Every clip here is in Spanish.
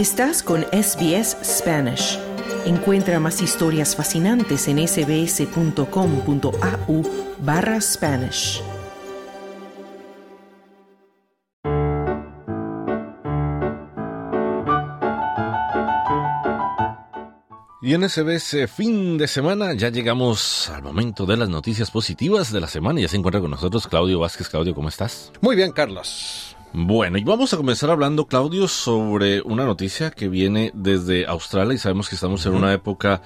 Estás con SBS Spanish. Encuentra más historias fascinantes en sbs.com.au barra Spanish. Y en SBS fin de semana ya llegamos al momento de las noticias positivas de la semana. Ya se encuentra con nosotros Claudio Vázquez. Claudio, ¿cómo estás? Muy bien, Carlos. Bueno, y vamos a comenzar hablando, Claudio, sobre una noticia que viene desde Australia y sabemos que estamos en una época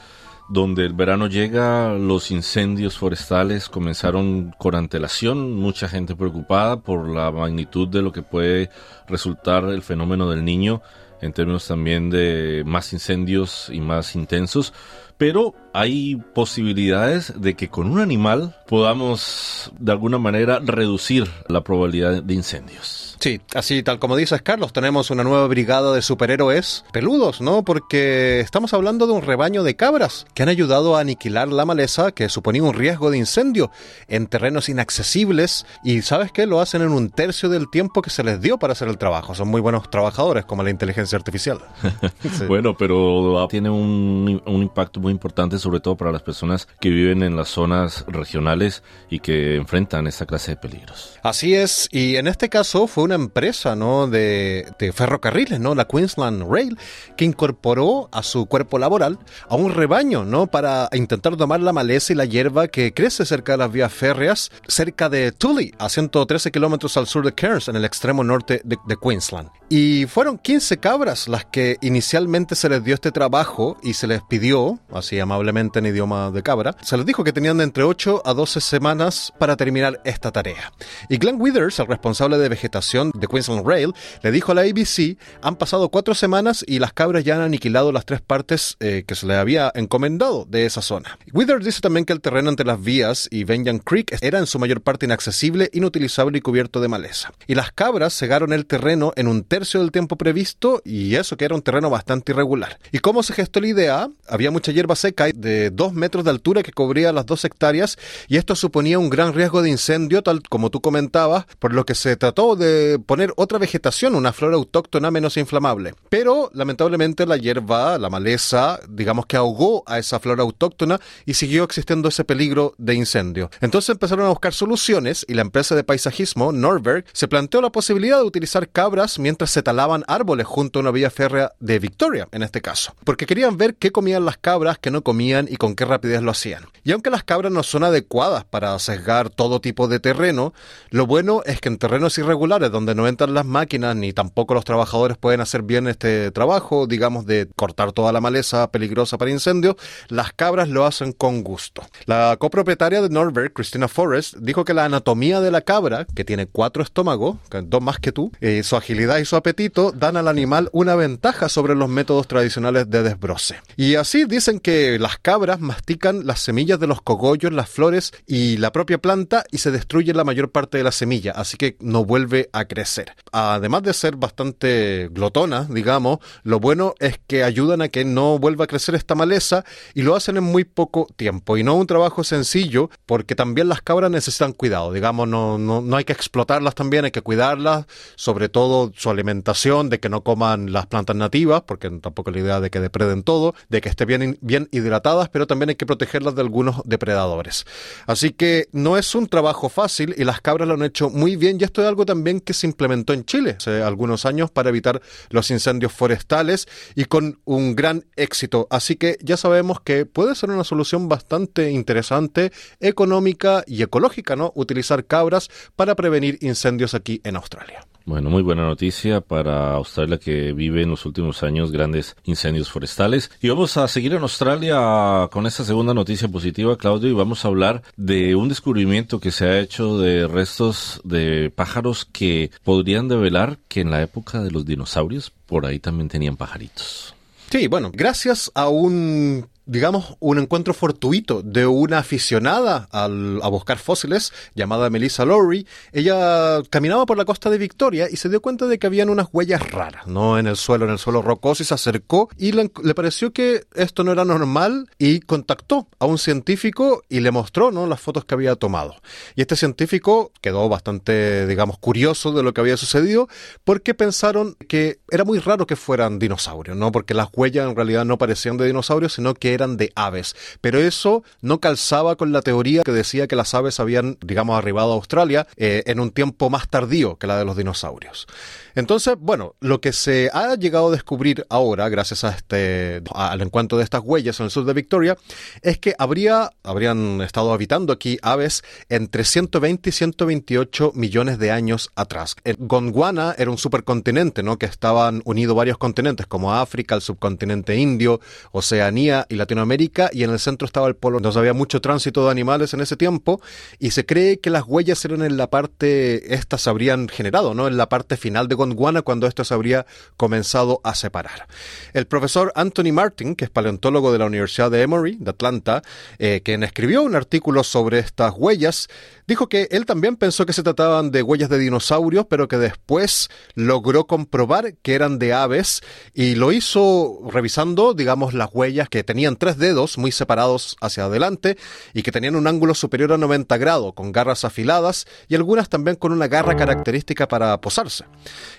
donde el verano llega, los incendios forestales comenzaron con antelación, mucha gente preocupada por la magnitud de lo que puede resultar el fenómeno del niño en términos también de más incendios y más intensos, pero hay posibilidades de que con un animal podamos de alguna manera reducir la probabilidad de incendios. Sí, así tal como dices, Carlos, tenemos una nueva brigada de superhéroes peludos, ¿no? Porque estamos hablando de un rebaño de cabras que han ayudado a aniquilar la maleza que suponía un riesgo de incendio en terrenos inaccesibles y ¿sabes qué? Lo hacen en un tercio del tiempo que se les dio para hacer el trabajo. Son muy buenos trabajadores como la inteligencia artificial. sí. Bueno, pero tiene un, un impacto muy importante sobre todo para las personas que viven en las zonas regionales y que enfrentan esta clase de peligros. Así es, y en este caso fue una empresa ¿no? de, de, ferrocarriles, ¿no? la Queensland Rail, que incorporó a su cuerpo laboral a un rebaño ¿no? para intentar tomar la maleza y la hierba que crece cerca de las vías férreas, cerca de Tully, a 113 kilómetros al sur de Cairns, en el extremo norte de, de Queensland. Y fueron 15 cabras las que inicialmente se les dio este trabajo y se les pidió, así amablemente en idioma de cabra, se les dijo que tenían de entre 8 a 12 semanas para terminar esta tarea. Y Glenn Withers, el responsable de vegetación de Queensland Rail, le dijo a la ABC, han pasado cuatro semanas y las cabras ya han aniquilado las tres partes eh, que se le había encomendado de esa zona. Withers dice también que el terreno entre las vías y Benjamin Creek era en su mayor parte inaccesible, inutilizable y cubierto de maleza. Y las cabras cegaron el terreno en un tercio del tiempo previsto y eso que era un terreno bastante irregular. ¿Y cómo se gestó la idea? Había mucha hierba seca de dos metros de altura que cubría las dos hectáreas y esto suponía un gran riesgo de incendio, tal como tú comentabas, por lo que se trató de poner otra vegetación, una flora autóctona menos inflamable. Pero lamentablemente la hierba, la maleza, digamos que ahogó a esa flora autóctona y siguió existiendo ese peligro de incendio. Entonces empezaron a buscar soluciones y la empresa de paisajismo, Norberg, se planteó la posibilidad de utilizar cabras mientras se talaban árboles junto a una vía férrea de Victoria, en este caso, porque querían ver qué comían las cabras, qué no comían y con qué rapidez lo hacían. Y aunque las cabras no son adecuadas para sesgar todo tipo de terreno, lo bueno es que en terrenos irregulares donde no entran las máquinas ni tampoco los trabajadores pueden hacer bien este trabajo, digamos, de cortar toda la maleza peligrosa para incendios, las cabras lo hacen con gusto. La copropietaria de Norberg, Christina Forrest, dijo que la anatomía de la cabra, que tiene cuatro estómagos, dos más que tú, eh, su agilidad y su apetito dan al animal una ventaja sobre los métodos tradicionales de desbroce. Y así dicen que las cabras mastican las semillas de los cogollos, las flores y la propia planta y se destruye la mayor parte de la semilla, así que no vuelve a crecer. Además de ser bastante glotona, digamos, lo bueno es que ayudan a que no vuelva a crecer esta maleza y lo hacen en muy poco tiempo. Y no un trabajo sencillo, porque también las cabras necesitan cuidado, digamos, no, no, no hay que explotarlas también, hay que cuidarlas, sobre todo su alimentación, de que no coman las plantas nativas, porque tampoco la idea de que depreden todo, de que estén bien, bien hidratadas, pero también hay que protegerlas de algunos depredadores. Así que no es un trabajo fácil y las cabras lo han hecho muy bien y esto es algo también que se implementó en Chile hace algunos años para evitar los incendios forestales y con un gran éxito. Así que ya sabemos que puede ser una solución bastante interesante, económica y ecológica, ¿no? Utilizar cabras para prevenir incendios aquí en Australia. Bueno, muy buena noticia para Australia que vive en los últimos años grandes incendios forestales. Y vamos a seguir en Australia con esta segunda noticia positiva, Claudio, y vamos a hablar de un descubrimiento que se ha hecho de restos de pájaros que podrían develar que en la época de los dinosaurios por ahí también tenían pajaritos. Sí, bueno, gracias a un digamos, un encuentro fortuito de una aficionada al, a buscar fósiles llamada Melissa Lowry. Ella caminaba por la costa de Victoria y se dio cuenta de que habían unas huellas raras, ¿no? En el suelo, en el suelo rocoso y se acercó y le, pareció que esto no era normal y contactó a un científico y le mostró, ¿no? Las fotos que había tomado. Y este científico quedó bastante, digamos, curioso de lo que había sucedido porque pensaron que era muy raro que fueran dinosaurios, ¿no? Porque las huellas en realidad no parecían de dinosaurios, sino que eran de aves. Pero eso no calzaba con la teoría que decía que las aves habían, digamos, arribado a Australia eh, en un tiempo más tardío que la de los dinosaurios. Entonces, bueno, lo que se ha llegado a descubrir ahora, gracias a este, al encuentro de estas huellas en el sur de Victoria, es que habría, habrían estado habitando aquí aves entre 120 y 128 millones de años atrás. Gondwana era un supercontinente, ¿no? Que estaban unidos varios continentes, como África, el subcontinente indio, Oceanía y Latinoamérica, y en el centro estaba el polo. Entonces había mucho tránsito de animales en ese tiempo, y se cree que las huellas eran en la parte, estas se habrían generado, ¿no? En la parte final de Gondwana cuando esto se habría comenzado a separar. El profesor Anthony Martin, que es paleontólogo de la Universidad de Emory, de Atlanta, eh, quien escribió un artículo sobre estas huellas, dijo que él también pensó que se trataban de huellas de dinosaurios, pero que después logró comprobar que eran de aves y lo hizo revisando, digamos, las huellas que tenían tres dedos muy separados hacia adelante y que tenían un ángulo superior a 90 grados, con garras afiladas y algunas también con una garra característica para posarse.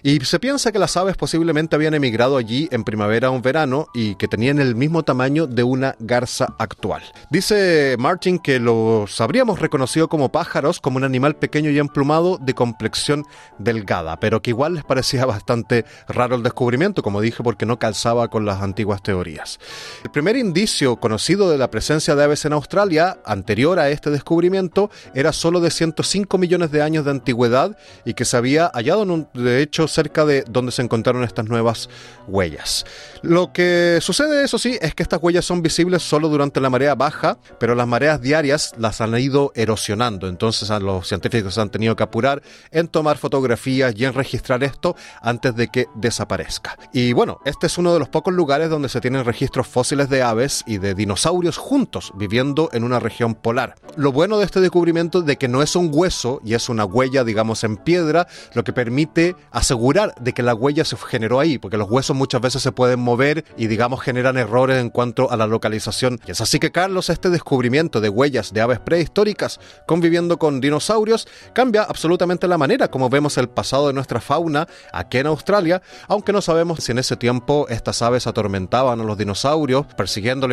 Y se piensa que las aves posiblemente habían emigrado allí en primavera o en verano y que tenían el mismo tamaño de una garza actual. Dice Martin que los habríamos reconocido como pájaros, como un animal pequeño y emplumado de complexión delgada, pero que igual les parecía bastante raro el descubrimiento, como dije, porque no calzaba con las antiguas teorías. El primer indicio conocido de la presencia de aves en Australia, anterior a este descubrimiento, era solo de 105 millones de años de antigüedad y que se había hallado, de hecho, cerca de donde se encontraron estas nuevas huellas. Lo que sucede, eso sí, es que estas huellas son visibles solo durante la marea baja, pero las mareas diarias las han ido erosionando. Entonces los científicos han tenido que apurar en tomar fotografías y en registrar esto antes de que desaparezca. Y bueno, este es uno de los pocos lugares donde se tienen registros fósiles de aves y de dinosaurios juntos viviendo en una región polar. Lo bueno de este descubrimiento es de que no es un hueso y es una huella, digamos, en piedra, lo que permite asegurar de que la huella se generó ahí, porque los huesos muchas veces se pueden mover y digamos generan errores en cuanto a la localización. Y es así que Carlos, este descubrimiento de huellas de aves prehistóricas conviviendo con dinosaurios cambia absolutamente la manera como vemos el pasado de nuestra fauna aquí en Australia, aunque no sabemos si en ese tiempo estas aves atormentaban a los dinosaurios,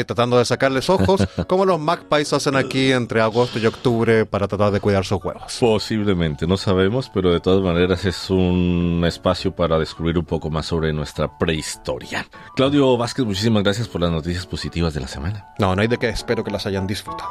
y tratando de sacarles ojos, como los magpies hacen aquí entre agosto y octubre para tratar de cuidar sus huevos. Posiblemente, no sabemos, pero de todas maneras es un espacio para descubrir un poco más sobre nuestra prehistoria. Claudio Vázquez, muchísimas gracias por las noticias positivas de la semana. No, no hay de qué, espero que las hayan disfrutado.